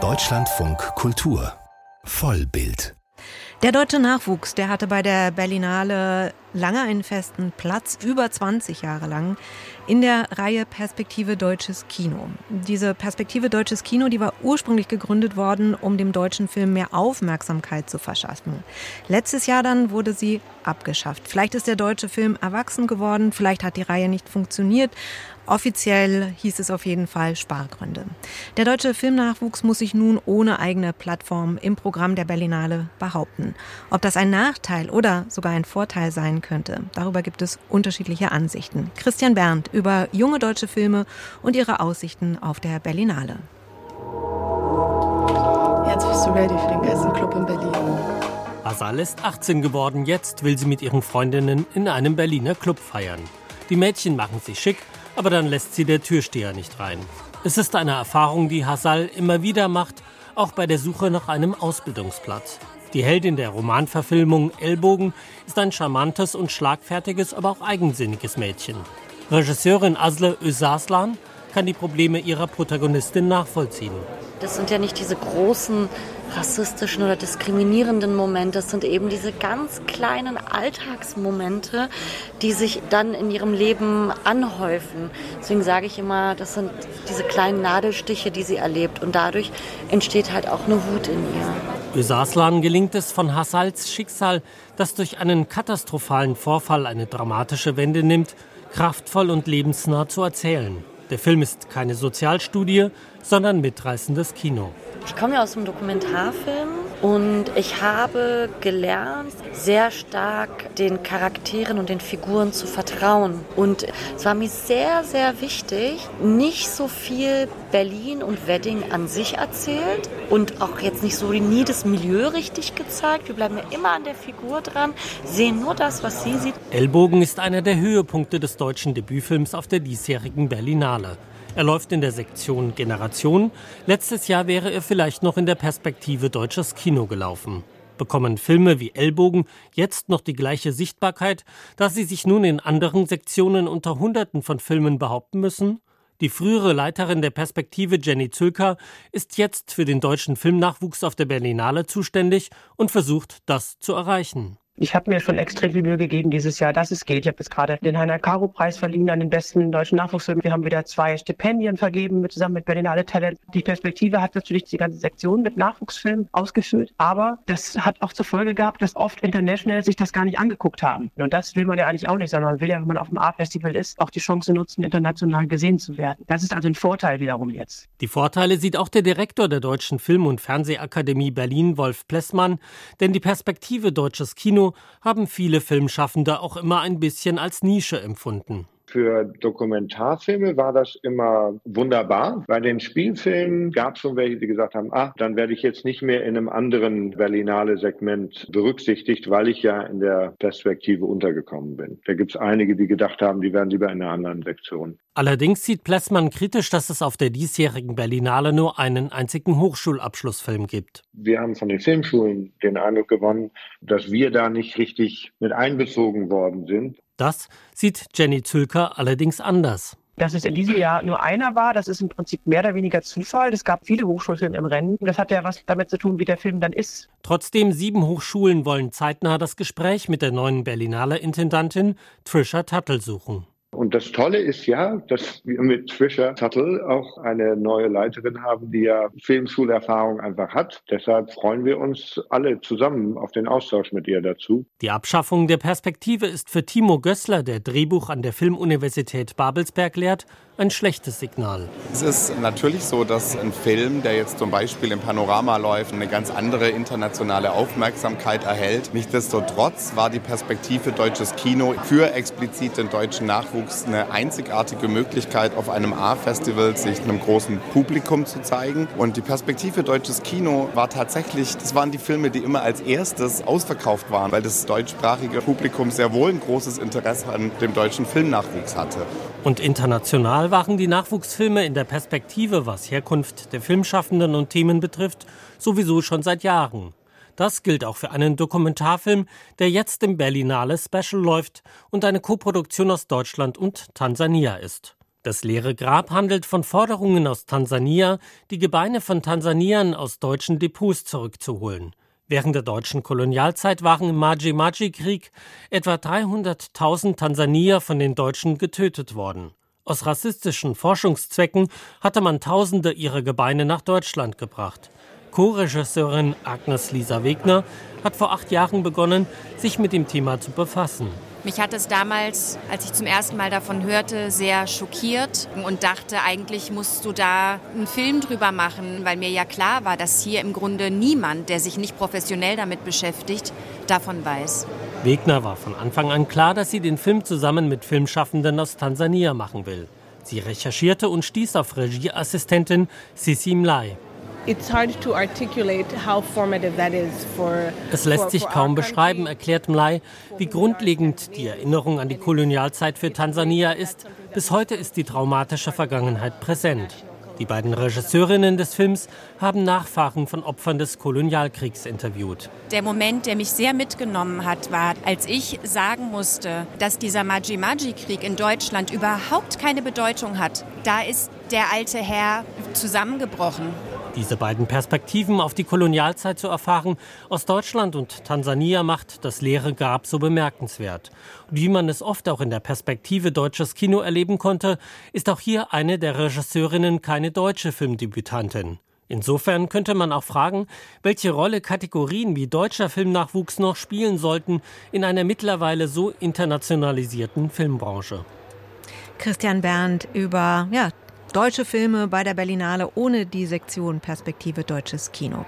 Deutschlandfunk Kultur Vollbild der deutsche Nachwuchs, der hatte bei der Berlinale lange einen festen Platz, über 20 Jahre lang, in der Reihe Perspektive Deutsches Kino. Diese Perspektive Deutsches Kino, die war ursprünglich gegründet worden, um dem deutschen Film mehr Aufmerksamkeit zu verschaffen. Letztes Jahr dann wurde sie abgeschafft. Vielleicht ist der deutsche Film erwachsen geworden, vielleicht hat die Reihe nicht funktioniert, Offiziell hieß es auf jeden Fall Spargründe. Der deutsche Filmnachwuchs muss sich nun ohne eigene Plattform im Programm der Berlinale behaupten. Ob das ein Nachteil oder sogar ein Vorteil sein könnte, darüber gibt es unterschiedliche Ansichten. Christian Berndt über junge deutsche Filme und ihre Aussichten auf der Berlinale. Jetzt bist du ready für den besten Club in Berlin. Asal ist 18 geworden. Jetzt will sie mit ihren Freundinnen in einem Berliner Club feiern. Die Mädchen machen sich schick aber dann lässt sie der Türsteher nicht rein. Es ist eine Erfahrung, die Hassal immer wieder macht, auch bei der Suche nach einem Ausbildungsplatz. Die Heldin der Romanverfilmung Ellbogen ist ein charmantes und schlagfertiges, aber auch eigensinniges Mädchen. Regisseurin Asle Özaslan kann die Probleme ihrer Protagonistin nachvollziehen. Das sind ja nicht diese großen rassistischen oder diskriminierenden Momente. Das sind eben diese ganz kleinen Alltagsmomente, die sich dann in ihrem Leben anhäufen. Deswegen sage ich immer, das sind diese kleinen Nadelstiche, die sie erlebt. Und dadurch entsteht halt auch eine Wut in ihr. Ösaslan gelingt es von Hassals Schicksal, das durch einen katastrophalen Vorfall eine dramatische Wende nimmt, kraftvoll und lebensnah zu erzählen. Der Film ist keine Sozialstudie, sondern mitreißendes Kino. Ich komme ja aus dem Dokumentarfilm und ich habe gelernt, sehr stark den Charakteren und den Figuren zu vertrauen. Und es war mir sehr, sehr wichtig, nicht so viel Berlin und Wedding an sich erzählt und auch jetzt nicht so nie das Milieu richtig gezeigt. Wir bleiben ja immer an der Figur dran, sehen nur das, was sie sieht. Ellbogen ist einer der Höhepunkte des deutschen Debütfilms auf der diesjährigen Berlinale. Er läuft in der Sektion Generation. Letztes Jahr wäre er vielleicht noch in der Perspektive deutsches Kino gelaufen. Bekommen Filme wie Ellbogen jetzt noch die gleiche Sichtbarkeit, da sie sich nun in anderen Sektionen unter Hunderten von Filmen behaupten müssen? Die frühere Leiterin der Perspektive Jenny Zülker ist jetzt für den deutschen Filmnachwuchs auf der Berlinale zuständig und versucht, das zu erreichen. Ich habe mir schon extrem viel Mühe gegeben dieses Jahr, dass es geht. Ich habe jetzt gerade den Heiner Caro Preis verliehen an den besten deutschen Nachwuchsfilm. Wir haben wieder zwei Stipendien vergeben mit, zusammen mit Berlinale Talent. Die Perspektive hat natürlich die ganze Sektion mit Nachwuchsfilmen ausgefüllt, aber das hat auch zur Folge gehabt, dass oft International sich das gar nicht angeguckt haben. Und das will man ja eigentlich auch nicht, sondern man will ja, wenn man auf dem A-Festival ist, auch die Chance nutzen, international gesehen zu werden. Das ist also ein Vorteil wiederum jetzt. Die Vorteile sieht auch der Direktor der Deutschen Film- und Fernsehakademie Berlin, Wolf Plessmann, denn die Perspektive deutsches Kino haben viele Filmschaffende auch immer ein bisschen als Nische empfunden. Für Dokumentarfilme war das immer wunderbar. Bei den Spielfilmen gab es schon welche, die gesagt haben, ah, dann werde ich jetzt nicht mehr in einem anderen Berlinale-Segment berücksichtigt, weil ich ja in der Perspektive untergekommen bin. Da gibt es einige, die gedacht haben, die wären lieber in einer anderen Sektion. Allerdings sieht Plessmann kritisch, dass es auf der diesjährigen Berlinale nur einen einzigen Hochschulabschlussfilm gibt. Wir haben von den Filmschulen den Eindruck gewonnen, dass wir da nicht richtig mit einbezogen worden sind. Das sieht Jenny Zülker allerdings anders. Dass es in diesem Jahr nur einer war, das ist im Prinzip mehr oder weniger Zufall. Es gab viele Hochschulfilme im Rennen. Das hat ja was damit zu tun, wie der Film dann ist. Trotzdem, sieben Hochschulen wollen zeitnah das Gespräch mit der neuen Berlinale Intendantin Trisha Tuttle suchen. Und das Tolle ist ja, dass wir mit Trisha Tuttle auch eine neue Leiterin haben, die ja Filmschulerfahrung einfach hat. Deshalb freuen wir uns alle zusammen auf den Austausch mit ihr dazu. Die Abschaffung der Perspektive ist für Timo Gößler, der Drehbuch an der Filmuniversität Babelsberg lehrt, ein schlechtes Signal. Es ist natürlich so, dass ein Film, der jetzt zum Beispiel im Panorama läuft, eine ganz andere internationale Aufmerksamkeit erhält. Nichtsdestotrotz war die Perspektive deutsches Kino für explizit den deutschen Nachwuchs eine einzigartige Möglichkeit, auf einem A-Festival sich einem großen Publikum zu zeigen. Und die Perspektive deutsches Kino war tatsächlich, das waren die Filme, die immer als erstes ausverkauft waren, weil das deutschsprachige Publikum sehr wohl ein großes Interesse an dem deutschen Filmnachwuchs hatte. Und international waren die Nachwuchsfilme in der Perspektive, was Herkunft der Filmschaffenden und Themen betrifft, sowieso schon seit Jahren. Das gilt auch für einen Dokumentarfilm, der jetzt im Berlinale Special läuft und eine Koproduktion aus Deutschland und Tansania ist. Das leere Grab handelt von Forderungen aus Tansania, die Gebeine von Tansaniern aus deutschen Depots zurückzuholen. Während der deutschen Kolonialzeit waren im Maji-Maji-Krieg etwa 300.000 Tansanier von den Deutschen getötet worden. Aus rassistischen Forschungszwecken hatte man Tausende ihrer Gebeine nach Deutschland gebracht. Co-Regisseurin Agnes Lisa Wegner hat vor acht Jahren begonnen, sich mit dem Thema zu befassen. Mich hat es damals, als ich zum ersten Mal davon hörte, sehr schockiert und dachte, eigentlich musst du da einen Film drüber machen, weil mir ja klar war, dass hier im Grunde niemand, der sich nicht professionell damit beschäftigt, davon weiß. Wegner war von Anfang an klar, dass sie den Film zusammen mit Filmschaffenden aus Tansania machen will. Sie recherchierte und stieß auf Regieassistentin Sissi Mlai. Es lässt sich kaum beschreiben, erklärt Mlai, wie grundlegend die Erinnerung an die Kolonialzeit für Tansania ist. Bis heute ist die traumatische Vergangenheit präsent. Die beiden Regisseurinnen des Films haben Nachfahren von Opfern des Kolonialkriegs interviewt. Der Moment, der mich sehr mitgenommen hat, war, als ich sagen musste, dass dieser Maji-Maji-Krieg in Deutschland überhaupt keine Bedeutung hat. Da ist der alte Herr zusammengebrochen. Diese beiden Perspektiven auf die Kolonialzeit zu erfahren, aus Deutschland und Tansania macht das leere Grab so bemerkenswert. Und wie man es oft auch in der Perspektive deutsches Kino erleben konnte, ist auch hier eine der Regisseurinnen keine deutsche Filmdebütantin. Insofern könnte man auch fragen, welche Rolle Kategorien wie deutscher Filmnachwuchs noch spielen sollten in einer mittlerweile so internationalisierten Filmbranche. Christian Berndt über ja, deutsche Filme bei der Berlinale ohne die Sektion Perspektive Deutsches Kino.